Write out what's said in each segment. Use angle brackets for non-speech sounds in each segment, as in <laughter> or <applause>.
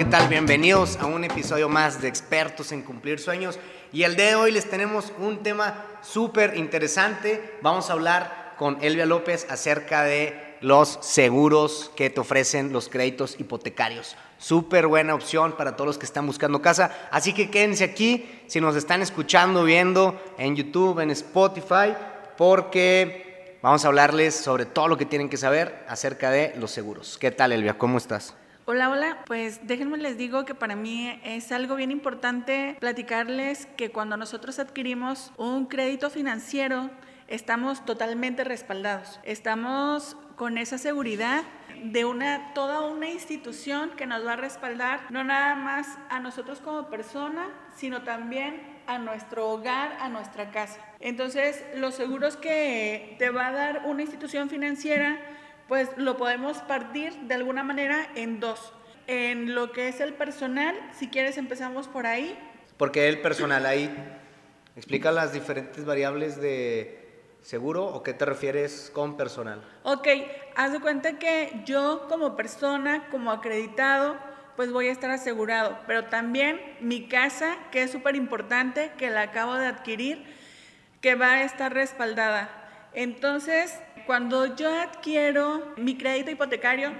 ¿qué tal? Bienvenidos a un episodio más de Expertos en Cumplir Sueños. Y el día de hoy les tenemos un tema súper interesante. Vamos a hablar con Elvia López acerca de los seguros que te ofrecen los créditos hipotecarios. Súper buena opción para todos los que están buscando casa. Así que quédense aquí si nos están escuchando, viendo en YouTube, en Spotify, porque vamos a hablarles sobre todo lo que tienen que saber acerca de los seguros. ¿Qué tal, Elvia? ¿Cómo estás? Hola, hola. Pues déjenme les digo que para mí es algo bien importante platicarles que cuando nosotros adquirimos un crédito financiero, estamos totalmente respaldados. Estamos con esa seguridad de una toda una institución que nos va a respaldar no nada más a nosotros como persona, sino también a nuestro hogar, a nuestra casa. Entonces, los seguros que te va a dar una institución financiera, pues lo podemos partir de alguna manera en dos. En lo que es el personal, si quieres empezamos por ahí. Porque el personal ahí explica las diferentes variables de seguro o qué te refieres con personal. Ok, haz de cuenta que yo como persona, como acreditado, pues voy a estar asegurado, pero también mi casa, que es súper importante, que la acabo de adquirir, que va a estar respaldada. Entonces, cuando yo adquiero mi crédito hipotecario,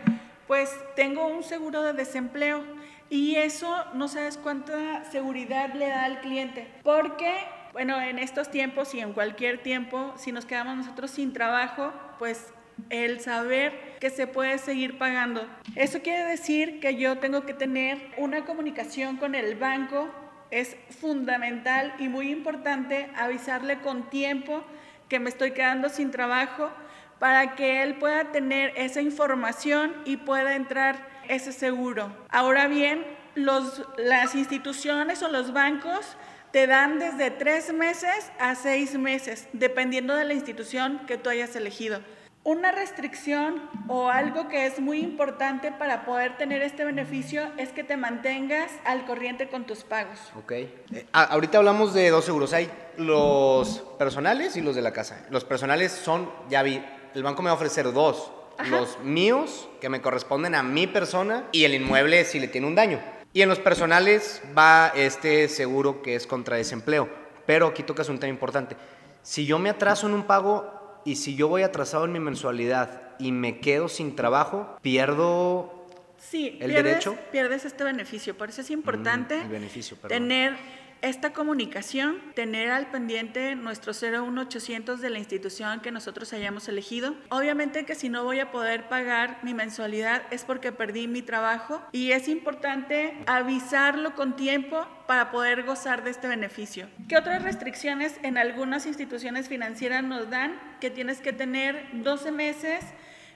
pues tengo un seguro de desempleo y eso no sabes cuánta seguridad le da al cliente, porque bueno, en estos tiempos y en cualquier tiempo, si nos quedamos nosotros sin trabajo, pues el saber que se puede seguir pagando. Eso quiere decir que yo tengo que tener una comunicación con el banco. Es fundamental y muy importante avisarle con tiempo que me estoy quedando sin trabajo para que él pueda tener esa información y pueda entrar ese seguro. Ahora bien, los, las instituciones o los bancos te dan desde tres meses a seis meses, dependiendo de la institución que tú hayas elegido. Una restricción o algo que es muy importante para poder tener este beneficio es que te mantengas al corriente con tus pagos. Ok. Eh, ah, ahorita hablamos de dos seguros. Hay los personales y los de la casa. Los personales son, ya vi, el banco me va a ofrecer dos. Los míos, que me corresponden a mi persona, y el inmueble si le tiene un daño. Y en los personales va este seguro que es contra desempleo. Pero aquí tocas un tema importante. Si yo me atraso en un pago y si yo voy atrasado en mi mensualidad y me quedo sin trabajo, pierdo sí, el pierdes, derecho. Pierdes este beneficio. Por eso es importante Mm, el beneficio, perdón. tener esta comunicación, tener al pendiente nuestro 01800 de la institución que nosotros hayamos elegido. Obviamente que si no voy a poder pagar mi mensualidad es porque perdí mi trabajo y es importante avisarlo con tiempo para poder gozar de este beneficio. ¿Qué otras restricciones en algunas instituciones financieras nos dan? Que tienes que tener 12 meses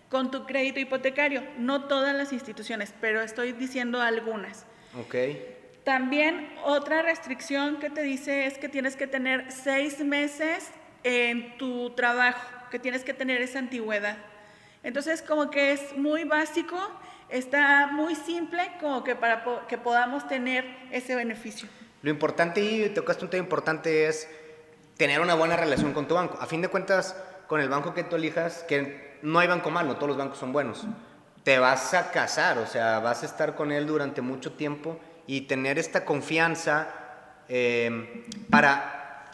con tu crédito hipotecario. No todas las instituciones, pero estoy diciendo algunas. Ok. También otra restricción que te dice es que tienes que tener seis meses en tu trabajo, que tienes que tener esa antigüedad. Entonces, como que es muy básico, está muy simple, como que para que podamos tener ese beneficio. Lo importante, y tocaste un tema importante, es tener una buena relación con tu banco. A fin de cuentas, con el banco que tú elijas, que no hay banco malo, todos los bancos son buenos. Te vas a casar, o sea, vas a estar con él durante mucho tiempo y tener esta confianza eh, para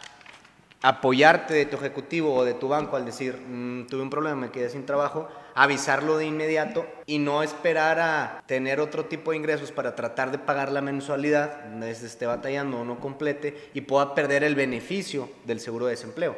apoyarte de tu ejecutivo o de tu banco al decir, "Mm, tuve un problema, me quedé sin trabajo, avisarlo de inmediato y no esperar a tener otro tipo de ingresos para tratar de pagar la mensualidad, vez esté batallando o no complete y pueda perder el beneficio del seguro de desempleo.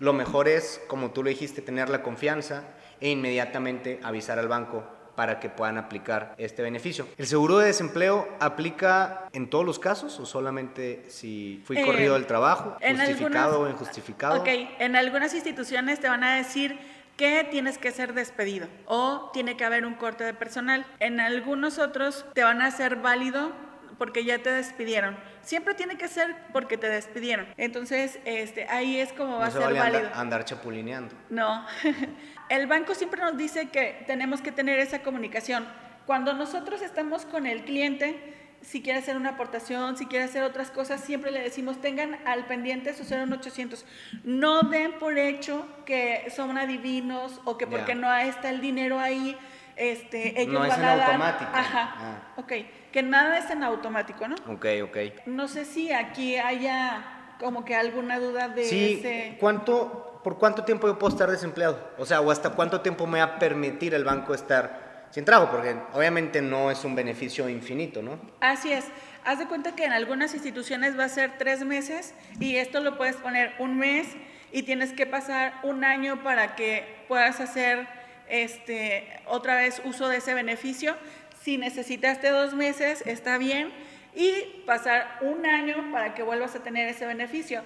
Lo mejor es, como tú lo dijiste, tener la confianza e inmediatamente avisar al banco para que puedan aplicar este beneficio. ¿El seguro de desempleo aplica en todos los casos o solamente si fui Eh, corrido del trabajo, en justificado o injustificado? Ok, en algunas instituciones te van a decir que tienes que ser despedido o tiene que haber un corte de personal. En algunos otros te van a hacer válido porque ya te despidieron. Siempre tiene que ser porque te despidieron. Entonces, este, ahí es como va no a se ser vale válido. andar chapulineando. No. <laughs> El banco siempre nos dice que tenemos que tener esa comunicación. Cuando nosotros estamos con el cliente, si quiere hacer una aportación, si quiere hacer otras cosas, siempre le decimos tengan al pendiente su 01800. No den por hecho que son adivinos o que porque no está el dinero ahí, este, ellos No es van en a dar- automático. Ajá. Ah. Ok. Que nada es en automático, ¿no? Ok, ok. No sé si aquí haya como que alguna duda de Sí, ese. ¿cuánto, ¿por cuánto tiempo yo puedo estar desempleado? O sea, o hasta cuánto tiempo me va a permitir el banco estar sin trabajo, porque obviamente no es un beneficio infinito, ¿no? Así es. Haz de cuenta que en algunas instituciones va a ser tres meses y esto lo puedes poner un mes y tienes que pasar un año para que puedas hacer este, otra vez uso de ese beneficio. Si necesitaste dos meses, está bien. Y pasar un año para que vuelvas a tener ese beneficio.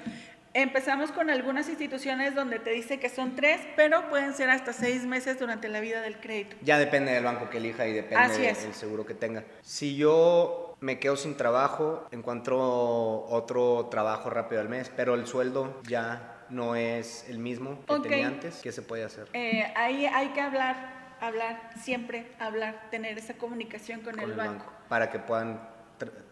Empezamos con algunas instituciones donde te dice que son tres, pero pueden ser hasta seis meses durante la vida del crédito. Ya depende del banco que elija y depende del seguro que tenga. Si yo me quedo sin trabajo, encuentro otro trabajo rápido al mes, pero el sueldo ya no es el mismo que tenía antes, ¿qué se puede hacer? Eh, ahí hay que hablar, hablar, siempre hablar, tener esa comunicación con, con el, banco. para que puedan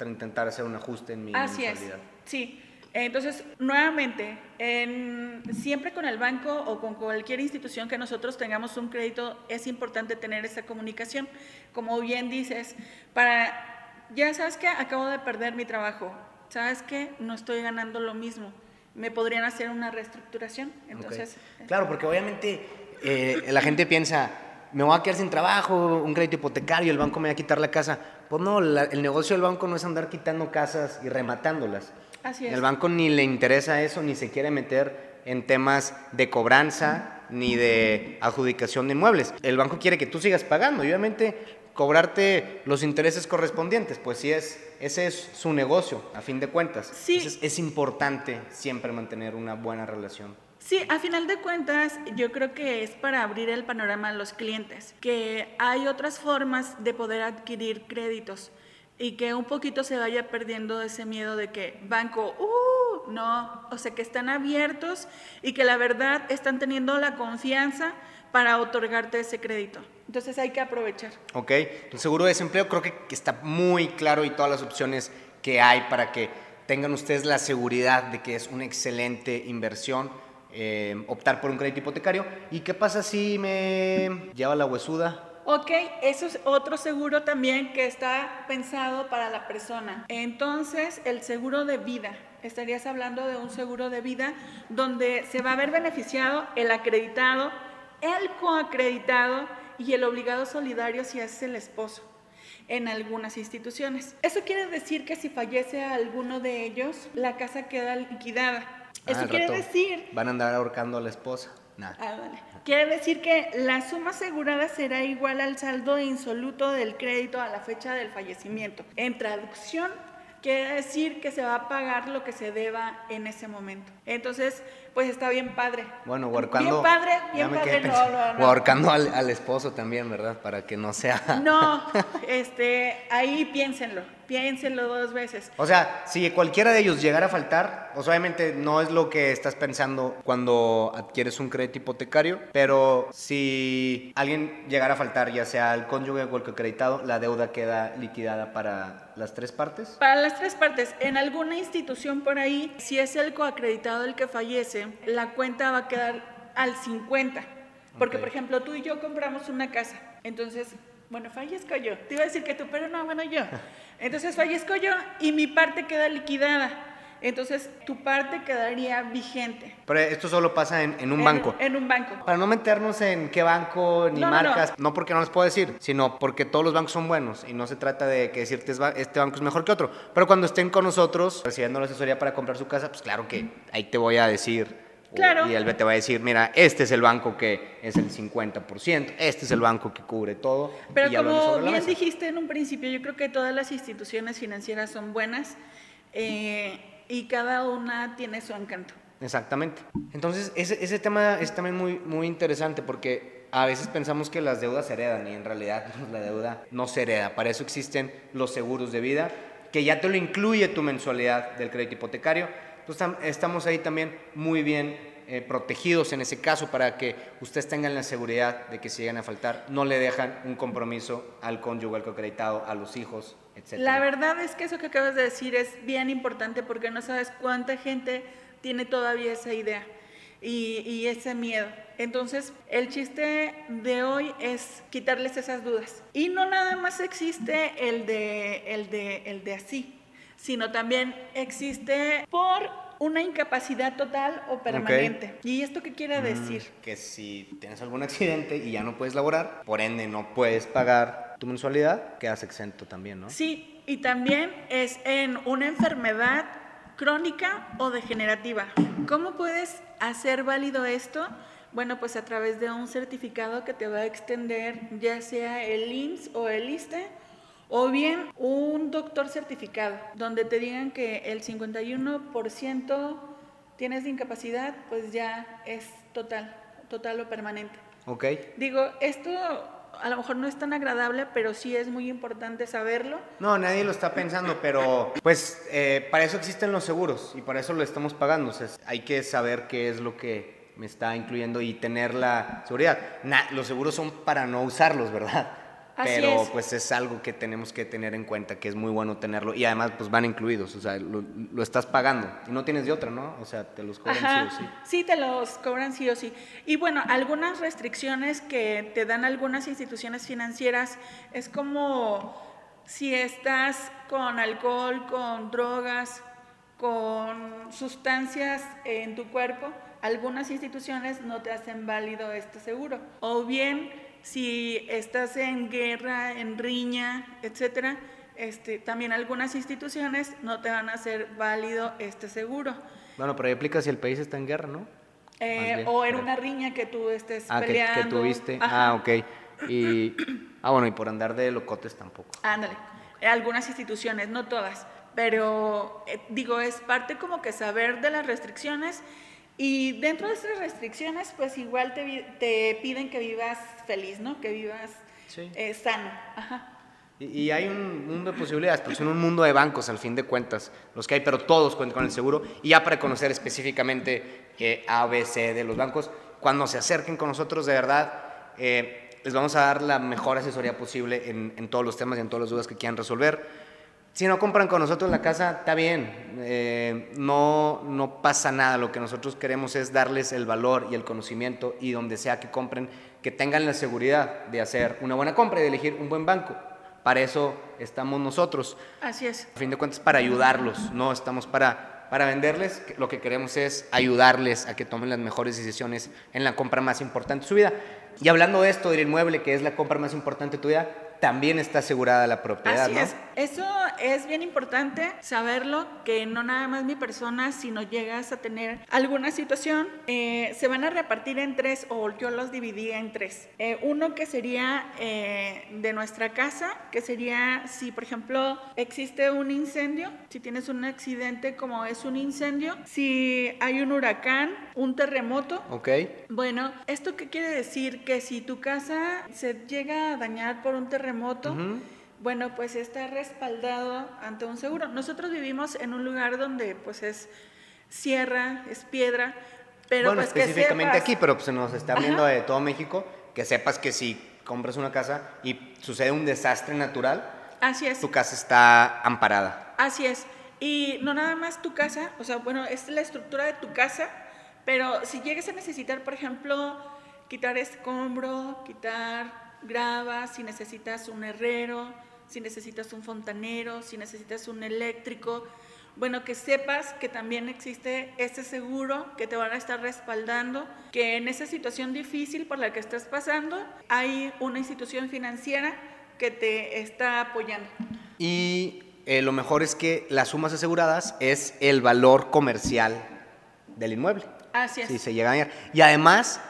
intentar hacer un ajuste en mi Así es, sí. Entonces, nuevamente, en- siempre con el banco o con cualquier institución que nosotros tengamos un crédito, es importante tener esa comunicación. Como bien dices, para, ya sabes que acabo de perder mi trabajo, sabes que no estoy ganando lo mismo, me podrían hacer una reestructuración. Entonces. Claro, porque obviamente eh, la gente piensa, me voy a quedar sin trabajo, un crédito hipotecario, el banco me va a quitar la casa. Pues no, la- el negocio del banco no es andar quitando casas y rematándolas. así es. El banco ni le interesa eso, ni se quiere meter en temas de cobranza, ni de adjudicación de inmuebles. El banco quiere que tú sigas pagando y obviamente cobrarte los intereses correspondientes, pues sí es, ese es su negocio, a fin de cuentas. Sí. Entonces es importante siempre mantener una buena relación. Sí, a final de cuentas, yo creo que es para abrir el panorama a los clientes, que hay otras formas de poder adquirir créditos y que un poquito se vaya perdiendo ese miedo de que banco, uh, no, o sea, que están abiertos y que la verdad están teniendo la confianza para otorgarte ese crédito. Entonces hay que aprovechar. ¿Ok? El seguro de desempleo creo que que está muy claro y todas las opciones que hay para que tengan ustedes la seguridad de que es una excelente inversión eh, optar por un crédito hipotecario. ¿Y qué pasa si me lleva la huesuda? Ok, eso es otro seguro también que está pensado para la persona. Entonces, el seguro de vida. Estarías hablando de un seguro de vida donde se va a ver beneficiado el acreditado, el coacreditado y el obligado solidario si es el esposo en algunas instituciones. Eso quiere decir que si fallece alguno de ellos, la casa queda liquidada. Ah, Eso quiere rato decir Van a andar ahorcando a la esposa. Nada. Ah, vale. Quiere decir que la suma asegurada será igual al saldo insoluto del crédito a la fecha del fallecimiento. En traducción, quiere decir que se va a pagar lo que se deba en ese momento. Entonces, pues está bien padre. Bueno, ahorcando. Bien padre, bien padre. No, no, no. Ahorcando al, al esposo también, ¿verdad? Para que no sea. <laughs> No, este, ahí piénsenlo, piénsenlo dos veces. O sea, si cualquiera de ellos llegara a faltar, pues obviamente no es lo que estás pensando cuando adquieres un crédito hipotecario, pero si alguien llegara a faltar, ya sea el cónyuge o el acreditado, la deuda queda liquidada para las tres partes. Para las tres partes, en alguna institución por ahí, si es el coacreditado el que fallece, la cuenta va a quedar al 50. Porque, por ejemplo, tú y yo compramos una casa. Entonces, bueno, fallezco yo. Te iba a decir que tú, pero no, bueno, yo. <laughs> Entonces fallezco yo y mi parte queda liquidada. Entonces, tu parte quedaría vigente. Pero esto solo pasa en, en un En- banco. En un banco. Para no meternos en qué banco ni No, no, no. marcas, no. porque no les puedo decir, sino porque todos los bancos son buenos y no se trata de que decirte "Es ba- este banco es mejor que otro. Pero cuando estén con nosotros recibiendo la asesoría para comprar su casa, pues claro que ahí te voy a decir. Claro. Y él te va a decir, mira, este es el banco que es el 50%, este es el banco que cubre todo. Pero como bien dijiste en un principio, yo creo que todas las instituciones financieras son buenas eh, y cada una tiene su encanto. Exactamente. Entonces, ese, ese tema es también muy, muy interesante porque a veces pensamos que las deudas se heredan y en realidad <laughs> la deuda no se hereda. Para eso existen los seguros de vida, que ya te lo incluye tu mensualidad del crédito hipotecario. Entonces, tam- estamos ahí también muy bien eh, protegidos en ese caso para que ustedes tengan la seguridad de que si llegan a faltar, no le dejan un compromiso al cónyuge, al a los hijos, etc. La verdad es que eso que acabas de decir es bien importante porque no sabes cuánta gente tiene todavía esa idea. y, y ese miedo. Entonces, el chiste de hoy es quitarles esas dudas. Y no nada más existe el de, el de, el de así, sino también existe por una incapacidad total o permanente. ¿Y esto qué quiere decir? Que si tienes algún accidente y ya no puedes laborar, por ende no puedes pagar tu mensualidad, quedas exento también, ¿no? Sí, y también es en una enfermedad crónica o degenerativa. ¿Cómo puedes hacer válido esto? Bueno, pues a través de un certificado que te va a extender ya sea el IMSS o el ISTE o bien un doctor certificado, donde te digan que el 51% tienes de incapacidad, pues ya es total, total o permanente. Ok. Digo, esto a lo mejor no es tan agradable, pero sí es muy importante saberlo. No, nadie lo está pensando, pero pues eh, para eso existen los seguros y para eso lo estamos pagando. O sea, hay que saber qué es lo que me está incluyendo y tener la seguridad. los seguros son para no usarlos, ¿verdad? Pero pues es algo que tenemos que tener en cuenta, que es muy bueno tenerlo y además pues van incluidos, o sea, lo, estás pagando y no tienes de otra, ¿no? O sea, te los cobran sí o sí. Sí, te los cobran sí o sí. Y bueno, algunas restricciones que te dan algunas instituciones financieras es como si estás con alcohol, con drogas, con sustancias en tu cuerpo, algunas instituciones no te hacen válido este seguro. O bien si estás en guerra, en riña, etcétera, este, también algunas instituciones no te van a hacer válido este seguro. Bueno, pero ahí aplica si el país está en guerra, ¿no? Eh, o en una riña que tú estés ah, peleando. Que, tuviste. Ah, ok. Y, <clears throat> ah, bueno, y por andar de locotes tampoco. Ándale. Algunas instituciones, no todas. Pero, eh, digo, es parte como que saber de las restricciones y dentro de esas restricciones, pues igual te, te piden que vivas feliz, ¿no? Que vivas eh, sano. Ajá. Y, hay un mundo de posibilidades, porque son un mundo de bancos al fin de cuentas, los que hay, pero todos cuentan con el seguro. Y ya para conocer específicamente eh, A, B, C de los bancos, cuando se acerquen con nosotros, de verdad, eh, les vamos a dar la mejor asesoría posible en, en todos los temas y en todas las dudas que quieran resolver. Si no compran con nosotros la casa, está bien, eh, no, no pasa nada. Lo que nosotros queremos es darles el valor y el conocimiento y donde sea que compren, que tengan la seguridad de hacer una buena compra y de elegir un buen banco. Para eso estamos nosotros. Así es. A fin de cuentas, para ayudarlos, no estamos para, para venderles. Lo que queremos es ayudarles a que tomen las mejores decisiones en la compra más importante de su vida. Y hablando de esto del inmueble, que es la compra más importante de tu vida, también está asegurada la propiedad, Así es. Eso es bien importante saberlo, que no nada más mi persona, sino llegas a tener alguna situación, eh, se van a repartir en tres o yo los dividí en tres. Eh, uno que sería eh, de nuestra casa, que sería si por ejemplo existe un incendio, si tienes un accidente como es un incendio, si hay un huracán, un terremoto. Ok. Bueno, ¿esto qué quiere decir? Que si tu casa se llega a dañar por un terremoto, bueno, pues está respaldado ante un seguro. Nosotros vivimos en un lugar donde pues es sierra, es piedra, pero bueno, pues específicamente aquí, pero pues se nos está viendo de todo México, que sepas que si compras una casa y sucede un desastre natural, Así es. tu casa está amparada. Así es. Y no nada más tu casa, o sea, bueno, es la estructura de tu casa, pero si llegues a necesitar, por ejemplo, quitar escombro, quitar grava, si necesitas un herrero, si necesitas un fontanero, si necesitas un eléctrico. Bueno, que sepas que también existe ese seguro que te van a estar respaldando, que en esa situación difícil por la que estás pasando hay una institución financiera que te está apoyando. Y eh, lo mejor es que las sumas aseguradas es el valor comercial del inmueble. Así es. Si se llega a. Y además,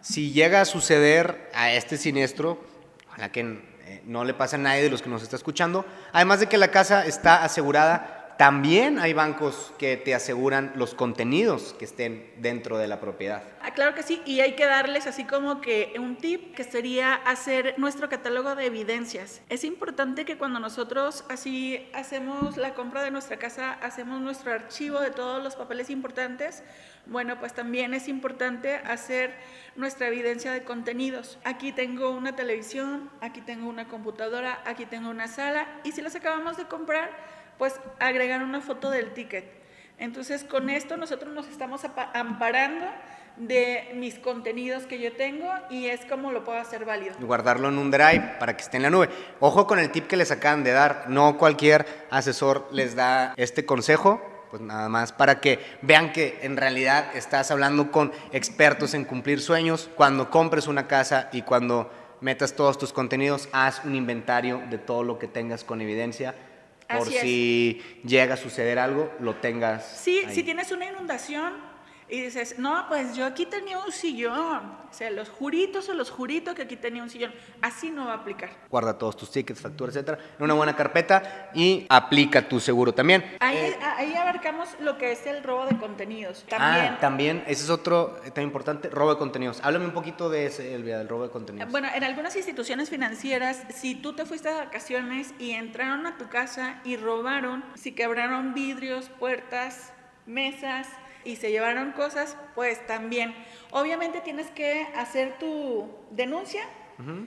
si llega a suceder a este siniestro, ojalá que eh, no le pase a nadie de los que nos está escuchando, además de que la casa está asegurada, también hay bancos que te aseguran los contenidos que estén dentro de la propiedad. Ah, claro que sí, y hay que darles así como que un tip que sería hacer nuestro catálogo de evidencias. Es importante que cuando nosotros así hacemos la compra de nuestra casa, hacemos nuestro archivo de todos los papeles importantes, bueno, pues también es importante hacer nuestra evidencia de contenidos. Aquí tengo una televisión, aquí tengo una computadora, aquí tengo una sala y si las acabamos de comprar, pues agregar una foto del ticket. Entonces con esto nosotros nos estamos amparando de mis contenidos que yo tengo y es como lo puedo hacer válido. Guardarlo en un drive para que esté en la nube. Ojo con el tip que les acaban de dar. No cualquier asesor les da este consejo. Pues nada más para que vean que en realidad estás hablando con expertos en cumplir sueños. Cuando compres una casa y cuando metas todos tus contenidos, haz un inventario de todo lo que tengas con evidencia por si llega a suceder algo, lo tengas. Sí, si tienes una inundación, y dices, no, pues yo aquí tenía un sillón. O sea, los juritos o los juritos que aquí tenía un sillón. Así no va a aplicar. Guarda todos tus tickets, facturas, etcétera, en una buena carpeta y aplica tu seguro también. Ahí, eh, ahí abarcamos lo que es el robo de contenidos. Ah, también. Ah, también, ese es otro tema importante, robo de contenidos. Háblame un poquito de ese, Elvia, del robo de contenidos. Bueno, en algunas instituciones financieras, si tú te fuiste de vacaciones y entraron a tu casa y robaron, si quebraron vidrios, puertas, mesas, y se llevaron cosas, pues también. Obviamente tienes que hacer tu denuncia,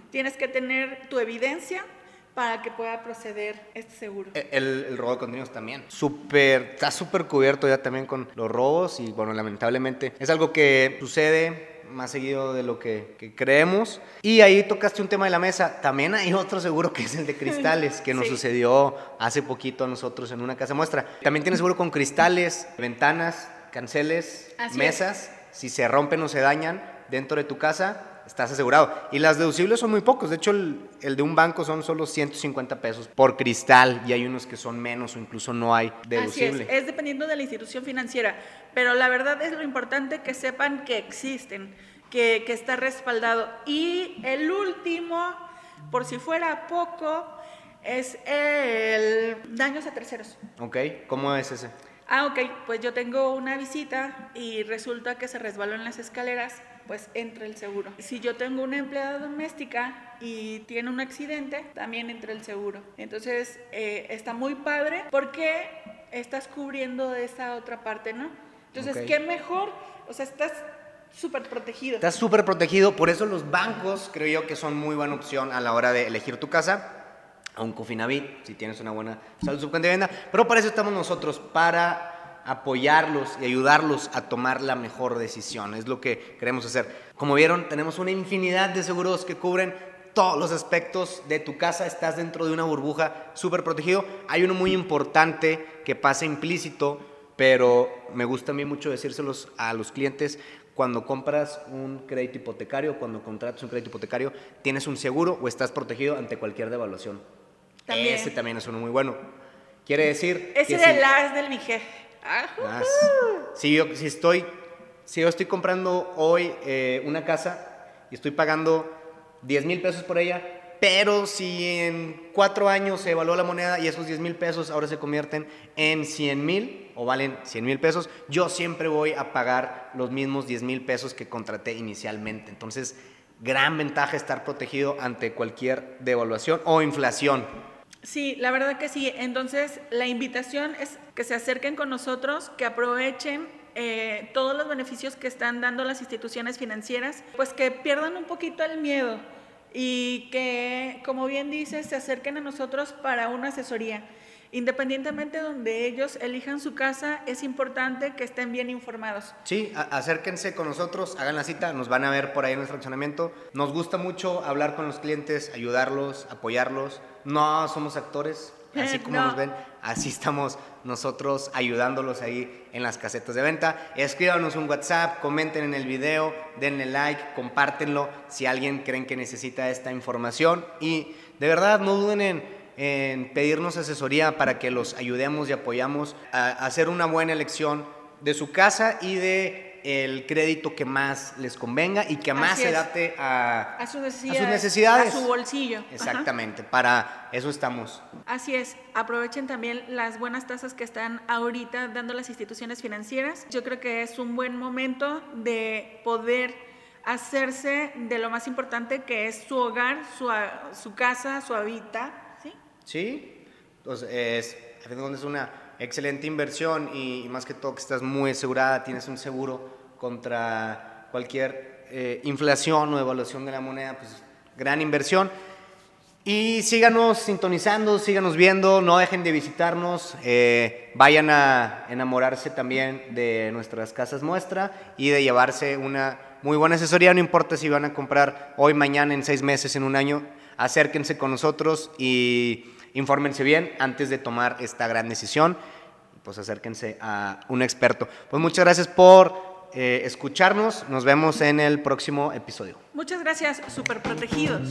tienes que tener tu evidencia para que pueda proceder este seguro. E, el, robo de contenidos también. Súper, está súper cubierto ya también con los robos y bueno, lamentablemente es algo que sucede más seguido de lo que, creemos. Y ahí tocaste un tema de la mesa. También hay otro seguro que es el de cristales, que nos sucedió hace poquito a nosotros en una casa muestra. También tienes seguro con cristales, ventanas, canceles, mesas, si se rompen o se dañan dentro de tu casa, estás asegurado. Y las deducibles son muy pocos. De hecho, el, de un banco son solo 150 pesos por cristal y hay unos que son menos o incluso no hay deducible. es, es dependiendo de la institución financiera. Pero la verdad es lo importante que sepan que existen, que, que está respaldado. Y el último, por si fuera poco, es el daños a terceros. Ok, ¿cómo es ese? Ah, ok, pues yo tengo una visita y resulta que se resbaló en las escaleras, pues entra el seguro. Si yo tengo una empleada doméstica y tiene un accidente, también entra el seguro. Entonces, eh, está muy padre porque estás cubriendo de esa otra parte, ¿no? Entonces, ¿qué mejor? O sea, estás súper protegido. Estás súper protegido, por eso los bancos creo yo que son muy buena opción a la hora de elegir tu casa a un Cofinavit, si tienes una buena salud venta. Pero para eso estamos nosotros, para apoyarlos y ayudarlos a tomar la mejor decisión. Es lo que queremos hacer. Como vieron, tenemos una infinidad de seguros que cubren todos los aspectos de tu casa. Estás dentro de una burbuja súper protegido. Hay uno muy importante que pasa implícito, pero me gusta a mí mucho decírselos a los clientes cuando compras un crédito hipotecario, cuando contratas un crédito hipotecario, tienes un seguro o estás protegido ante cualquier devaluación. Ese también es uno muy bueno. Quiere decir. Ese de si, las del mi jefe. Si, yo, si, estoy, si yo estoy comprando hoy eh, una casa y estoy pagando 10 mil pesos por ella, pero si en cuatro años se evaluó la moneda y esos 10 mil pesos ahora se convierten en 100 mil o valen 100 mil pesos, yo siempre voy a pagar los mismos 10 mil pesos que contraté inicialmente. Entonces, gran ventaja estar protegido ante cualquier devaluación o inflación. Sí, la verdad que sí. Entonces, la invitación es que se acerquen con nosotros, que aprovechen eh, todos los beneficios que están dando las instituciones financieras, pues que pierdan un poquito el miedo y que, como bien dices, se acerquen a nosotros para una asesoría. Independientemente de donde ellos elijan su casa, es importante que estén bien informados. Sí, acérquense con nosotros, hagan la cita, nos van a ver por ahí en el fraccionamiento. Nos gusta mucho hablar con los clientes, ayudarlos, apoyarlos. No somos actores, así <laughs> como nos ven, así estamos nosotros ayudándolos ahí en las casetas de venta. Escríbanos un WhatsApp, comenten en el video, denle like, compártenlo si alguien creen que necesita esta información y de verdad no duden en en pedirnos asesoría para que los ayudemos y apoyamos a hacer una buena elección de su casa y de el crédito que más les convenga y que más se adapte a, sus necesidades, a su bolsillo. Exactamente, para eso estamos. Así es, aprovechen también las buenas tasas que están ahorita dando las instituciones financieras. Yo creo que es un buen momento de poder hacerse de lo más importante que es su hogar, su, su casa, su hábitat ¿sí? Entonces, es, es una excelente inversión y, más que todo que estás muy asegurada, tienes un seguro contra cualquier eh, inflación o devaluación de la moneda, pues gran inversión. Y síganos sintonizando, síganos viendo, no dejen de visitarnos, eh, vayan a enamorarse también de nuestras casas muestra y de llevarse una muy buena asesoría, no importa si van a comprar hoy, mañana, en seis meses, en un año, acérquense con nosotros y infórmense bien antes de tomar esta gran decisión, pues acérquense a un experto. Pues muchas gracias por eh, escucharnos, nos vemos en el próximo episodio. Muchas gracias, super protegidos.